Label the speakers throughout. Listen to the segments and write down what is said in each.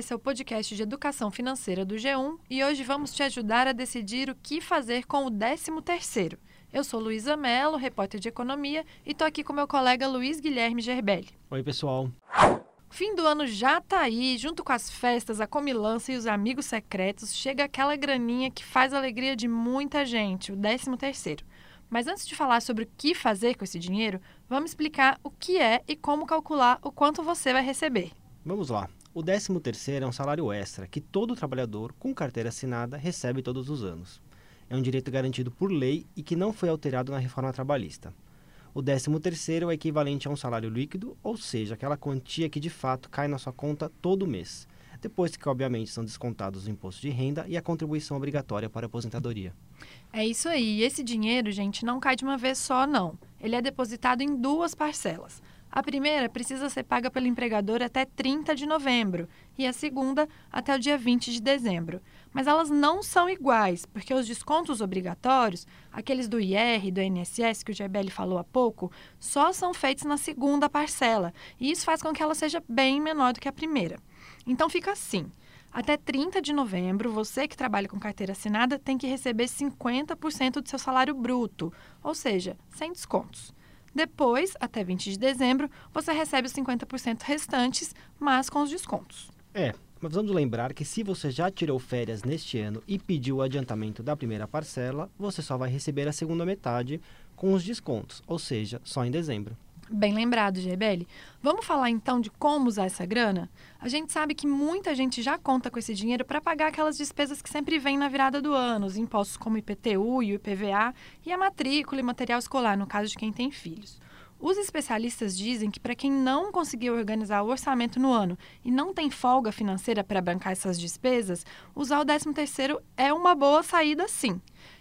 Speaker 1: esse é o podcast de educação financeira do G1 e hoje vamos te ajudar a decidir o que fazer com o 13º. Eu sou Luísa Mello, repórter de economia, e estou aqui com meu colega Luiz Guilherme Gerbelli.
Speaker 2: Oi, pessoal.
Speaker 1: O fim do ano já está aí, junto com as festas, a comilança e os amigos secretos, chega aquela graninha que faz a alegria de muita gente, o 13º. Mas antes de falar sobre o que fazer com esse dinheiro, vamos explicar o que é e como calcular o quanto você vai receber.
Speaker 2: Vamos lá. O 13º é um salário extra que todo trabalhador com carteira assinada recebe todos os anos. É um direito garantido por lei e que não foi alterado na reforma trabalhista. O 13º é equivalente a um salário líquido, ou seja, aquela quantia que de fato cai na sua conta todo mês, depois que obviamente são descontados o imposto de renda e a contribuição obrigatória para a aposentadoria.
Speaker 1: É isso aí. Esse dinheiro, gente, não cai de uma vez só, não. Ele é depositado em duas parcelas. A primeira precisa ser paga pelo empregador até 30 de novembro e a segunda até o dia 20 de dezembro. Mas elas não são iguais, porque os descontos obrigatórios, aqueles do IR e do INSS que o Gerbelli falou há pouco, só são feitos na segunda parcela, e isso faz com que ela seja bem menor do que a primeira. Então fica assim: até 30 de novembro, você que trabalha com carteira assinada tem que receber 50% do seu salário bruto, ou seja, sem descontos. Depois, até 20 de dezembro, você recebe os 50% restantes, mas com os descontos.
Speaker 2: É, mas vamos lembrar que se você já tirou férias neste ano e pediu o adiantamento da primeira parcela, você só vai receber a segunda metade com os descontos, ou seja, só em dezembro.
Speaker 1: Bem lembrado, GBL. Vamos falar então de como usar essa grana? A gente sabe que muita gente já conta com esse dinheiro para pagar aquelas despesas que sempre vêm na virada do ano, os impostos como IPTU e o IPVA e a matrícula e material escolar, no caso de quem tem filhos. Os especialistas dizem que para quem não conseguiu organizar o orçamento no ano e não tem folga financeira para bancar essas despesas, usar o 13º é uma boa saída sim.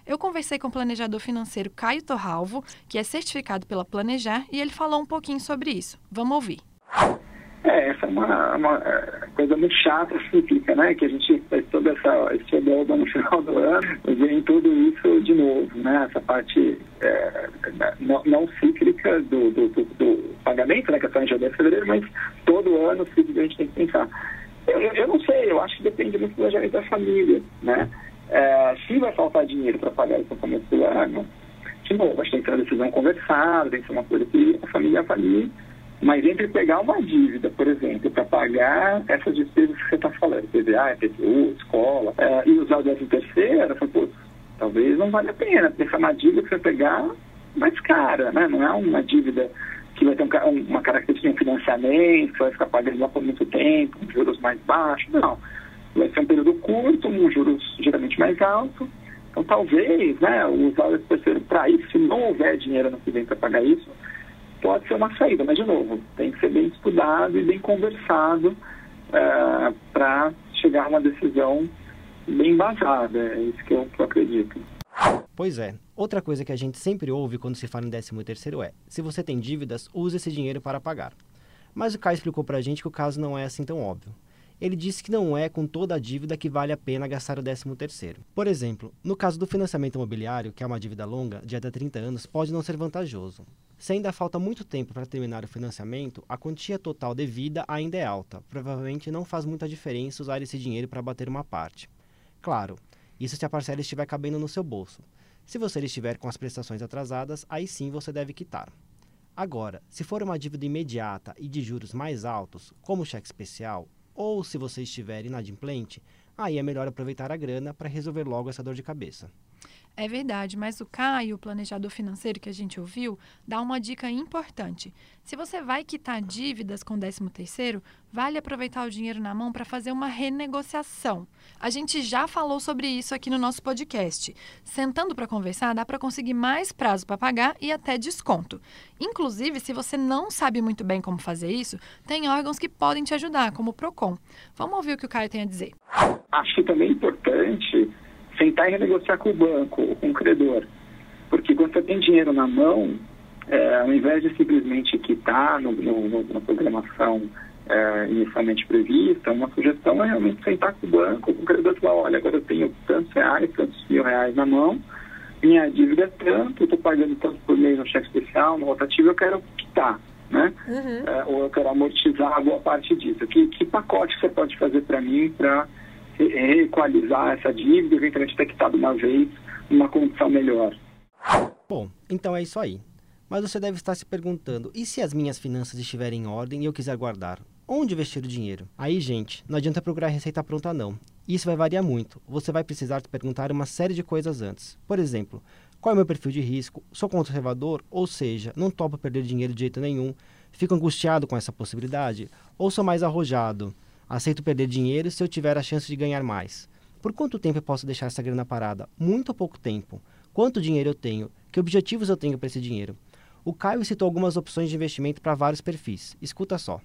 Speaker 1: Eu conversei com o planejador financeiro Caio Torralvo, que é certificado pela Planejar, e ele falou um pouquinho sobre isso. Vamos ouvir.
Speaker 3: É, essa é uma, uma é, coisa muito chata, cíclica, né? Que a gente faz toda essa esse odoba no final do ano, vem tudo isso de novo, né? Essa parte é, não, não, cíclica do, do, do, do, pagamento, né? Que é só em janeiro e fevereiro, mas todo ano a gente tem que pensar. Eu, eu não sei, eu acho que depende muito do planejamento da família, né? É, se vai faltar dinheiro para pagar esse começo do ano, de novo, que tem que ser uma decisão conversada, tem que ser uma coisa que a família avalie. Mas entre pegar uma dívida, por exemplo, para pagar essas despesas que você está falando, PVA, IPTU, escola, é, e usar o 13 terceiro, pô, talvez não vale a pena, porque essa é dívida que você pegar mais cara, né? Não é uma dívida que vai ter um, uma característica de um financiamento, vai ficar pagando lá por muito tempo, juros mais baixos, não vai ser um período curto, um juros geralmente mais alto. Então, talvez, né, usar esse terceiro para isso, se não houver dinheiro no vem para pagar isso, pode ser uma saída. Mas, de novo, tem que ser bem estudado e bem conversado é, para chegar a uma decisão bem embasada. É isso que eu, que eu acredito.
Speaker 2: Pois é. Outra coisa que a gente sempre ouve quando se fala em 13 terceiro é, se você tem dívidas, use esse dinheiro para pagar. Mas o Caio explicou para a gente que o caso não é assim tão óbvio ele disse que não é com toda a dívida que vale a pena gastar o 13º. Por exemplo, no caso do financiamento imobiliário, que é uma dívida longa, de até 30 anos, pode não ser vantajoso. Se ainda falta muito tempo para terminar o financiamento, a quantia total devida ainda é alta. Provavelmente não faz muita diferença usar esse dinheiro para bater uma parte. Claro, isso se a parcela estiver cabendo no seu bolso. Se você estiver com as prestações atrasadas, aí sim você deve quitar. Agora, se for uma dívida imediata e de juros mais altos, como cheque especial, ou se você estiver inadimplente, aí é melhor aproveitar a grana para resolver logo essa dor de cabeça.
Speaker 1: É verdade, mas o Caio, o planejador financeiro que a gente ouviu, dá uma dica importante. Se você vai quitar dívidas com o 13º, vale aproveitar o dinheiro na mão para fazer uma renegociação. A gente já falou sobre isso aqui no nosso podcast. Sentando para conversar, dá para conseguir mais prazo para pagar e até desconto. Inclusive, se você não sabe muito bem como fazer isso, tem órgãos que podem te ajudar, como o Procon. Vamos ouvir o que o Caio tem a dizer.
Speaker 3: Acho também importante sentar e renegociar com o banco, com o credor. Porque quando você tem dinheiro na mão, é, ao invés de simplesmente quitar no, no, na programação é, inicialmente prevista, uma sugestão é realmente sentar com o banco, com o credor e falar, olha, agora eu tenho tantos reais, tantos mil reais na mão, minha dívida é tanto, estou pagando tanto por mês no cheque especial, no rotativo, eu quero quitar. né? Uhum. É, ou eu quero amortizar boa parte disso. Que, que pacote você pode fazer para mim para equalizar essa dívida e eventualmente ter quitado uma vez uma condição melhor?
Speaker 2: Bom, então é isso aí. Mas você deve estar se perguntando: e se as minhas finanças estiverem em ordem e eu quiser guardar? Onde investir o dinheiro? Aí, gente, não adianta procurar receita pronta, não. Isso vai variar muito. Você vai precisar te perguntar uma série de coisas antes. Por exemplo, qual é o meu perfil de risco? Sou conservador? Ou seja, não topo perder dinheiro de jeito nenhum? Fico angustiado com essa possibilidade? Ou sou mais arrojado? Aceito perder dinheiro se eu tiver a chance de ganhar mais? Por quanto tempo eu posso deixar essa grana parada? Muito ou pouco tempo? Quanto dinheiro eu tenho? Que objetivos eu tenho para esse dinheiro? O Caio citou algumas opções de investimento para vários perfis. Escuta só.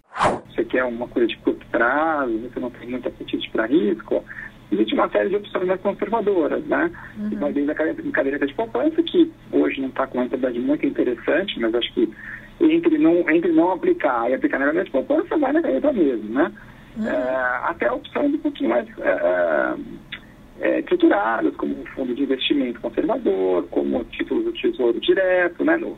Speaker 3: Você quer uma coisa de curto prazo, você não tem muito apetite para risco, existe uma série de opções mais conservadoras, né? Uhum. E vai desde a caderneta de poupança, que hoje não está com uma rentabilidade muito interessante, mas acho que entre não, entre não aplicar e aplicar na caderneta de poupança, vai na caderneta mesmo, né? Uhum. É, até opções um pouquinho mais é, é é, estruturadas, como um fundo de investimento conservador, como títulos do Tesouro Direto, né, no,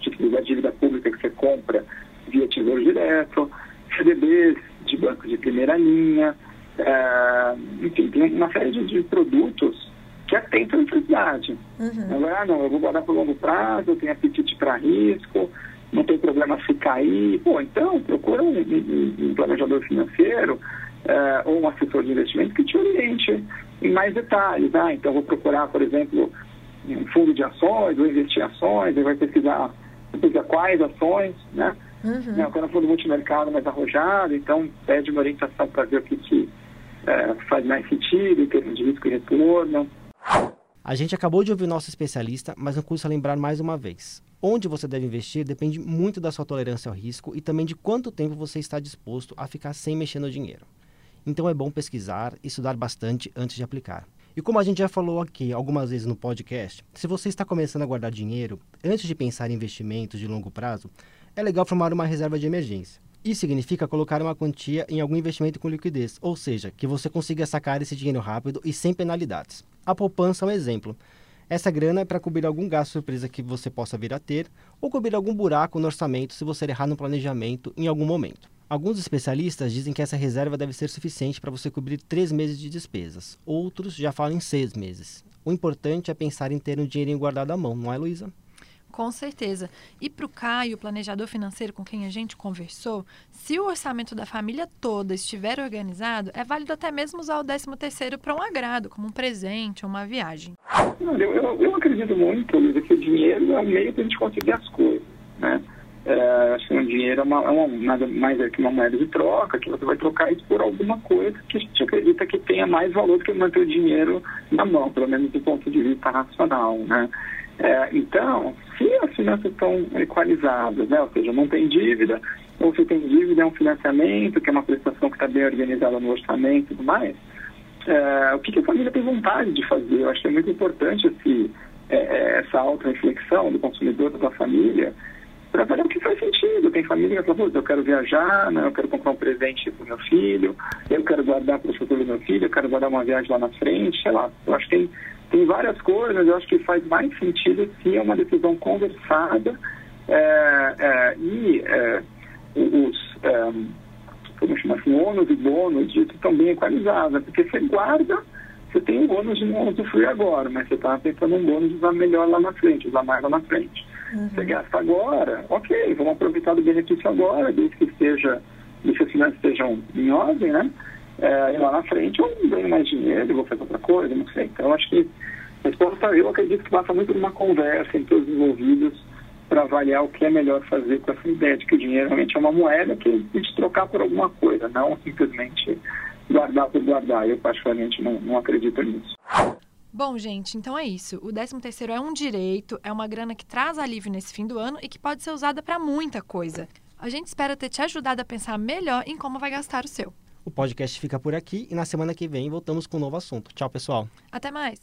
Speaker 3: títulos da dívida pública que você compra via Tesouro Direto, CDBs de bancos de primeira linha, é, enfim, tem uma série de, de produtos que atentam a necessidade. Uhum. Agora, ah, não, eu vou guardar por longo prazo, eu tenho apetite para risco, não tem problema se cair. Pô, então procura um, um, um planejador financeiro é, ou um assessor de investimento que te oriente em mais detalhes. Né? Então, vou procurar, por exemplo, um fundo de ações, vou investir em ações, ele vai pesquisar, pesquisar quais ações, né? Uhum. Eu quero um fundo multimercado mais arrojado, então pede uma orientação para ver o que, que é, faz mais sentido em termos de risco e retorno.
Speaker 2: A gente acabou de ouvir nosso especialista, mas não custa lembrar mais uma vez. Onde você deve investir depende muito da sua tolerância ao risco e também de quanto tempo você está disposto a ficar sem mexer no dinheiro. Então é bom pesquisar e estudar bastante antes de aplicar. E como a gente já falou aqui algumas vezes no podcast, se você está começando a guardar dinheiro, antes de pensar em investimentos de longo prazo, é legal formar uma reserva de emergência. Isso significa colocar uma quantia em algum investimento com liquidez, ou seja, que você consiga sacar esse dinheiro rápido e sem penalidades. A poupança é um exemplo. Essa grana é para cobrir algum gasto surpresa que você possa vir a ter ou cobrir algum buraco no orçamento se você errar no planejamento em algum momento. Alguns especialistas dizem que essa reserva deve ser suficiente para você cobrir três meses de despesas. Outros já falam em seis meses. O importante é pensar em ter um dinheirinho guardado à mão, não é, Luísa?
Speaker 1: Com certeza. E para o Caio, planejador financeiro com quem a gente conversou, se o orçamento da família toda estiver organizado, é válido até mesmo usar o 13 terceiro para um agrado, como um presente ou uma viagem.
Speaker 3: Eu, eu, eu acredito muito, que o dinheiro é o meio para a gente conseguir as coisas, né? É, acho que um dinheiro é, uma, é uma, nada mais é que uma moeda de troca, que você vai trocar isso por alguma coisa que a gente acredita que tenha mais valor do que manter o dinheiro na mão, pelo menos do ponto de vista racional, né? É, então, se finanças estão equalizadas, né, ou seja, não tem dívida, ou se tem dívida é um financiamento, que é uma prestação que está bem organizada no orçamento e tudo mais, é, o que, que, a família tem vontade de fazer? Eu acho que é muito importante esse, é, é essa auto-reflexão do consumidor, da família, para ver o que faz sentido. Tem família que fala, eu quero viajar, né, eu quero comprar um presente para o meu filho, eu quero guardar para o futuro do meu filho, eu quero guardar uma viagem lá na frente, sei lá. Eu acho que tem, tem várias coisas, eu acho que faz mais sentido se é uma decisão conversada é, é, e é, os, é, como chama assim, ônus e bônus disso estão bem equalizados, porque você guarda, você tem o ônus de não usufruir agora, mas você está pensando um bônus de usar melhor lá na frente, usar mais lá na frente. Uhum. Você gasta agora, ok, vamos aproveitar do benefício agora, desde que esteja, desde que as finanças estejam em ordem, né? É, lá na frente eu ganho mais dinheiro, vou fazer outra coisa, não sei. Então acho que resposta, eu acredito que passa muito por uma conversa entre os envolvidos para avaliar o que é melhor fazer com essa ideia de que o dinheiro realmente é uma moeda que a gente trocar por alguma coisa, não simplesmente guardar por guardar. Eu particularmente não, não acredito nisso.
Speaker 1: Bom, gente, então é isso. O 13º é um direito, é uma grana que traz alívio nesse fim do ano e que pode ser usada para muita coisa. A gente espera ter te ajudado a pensar melhor em como vai gastar o seu.
Speaker 2: O podcast fica por aqui e na semana que vem voltamos com um novo assunto. Tchau, pessoal.
Speaker 1: Até mais.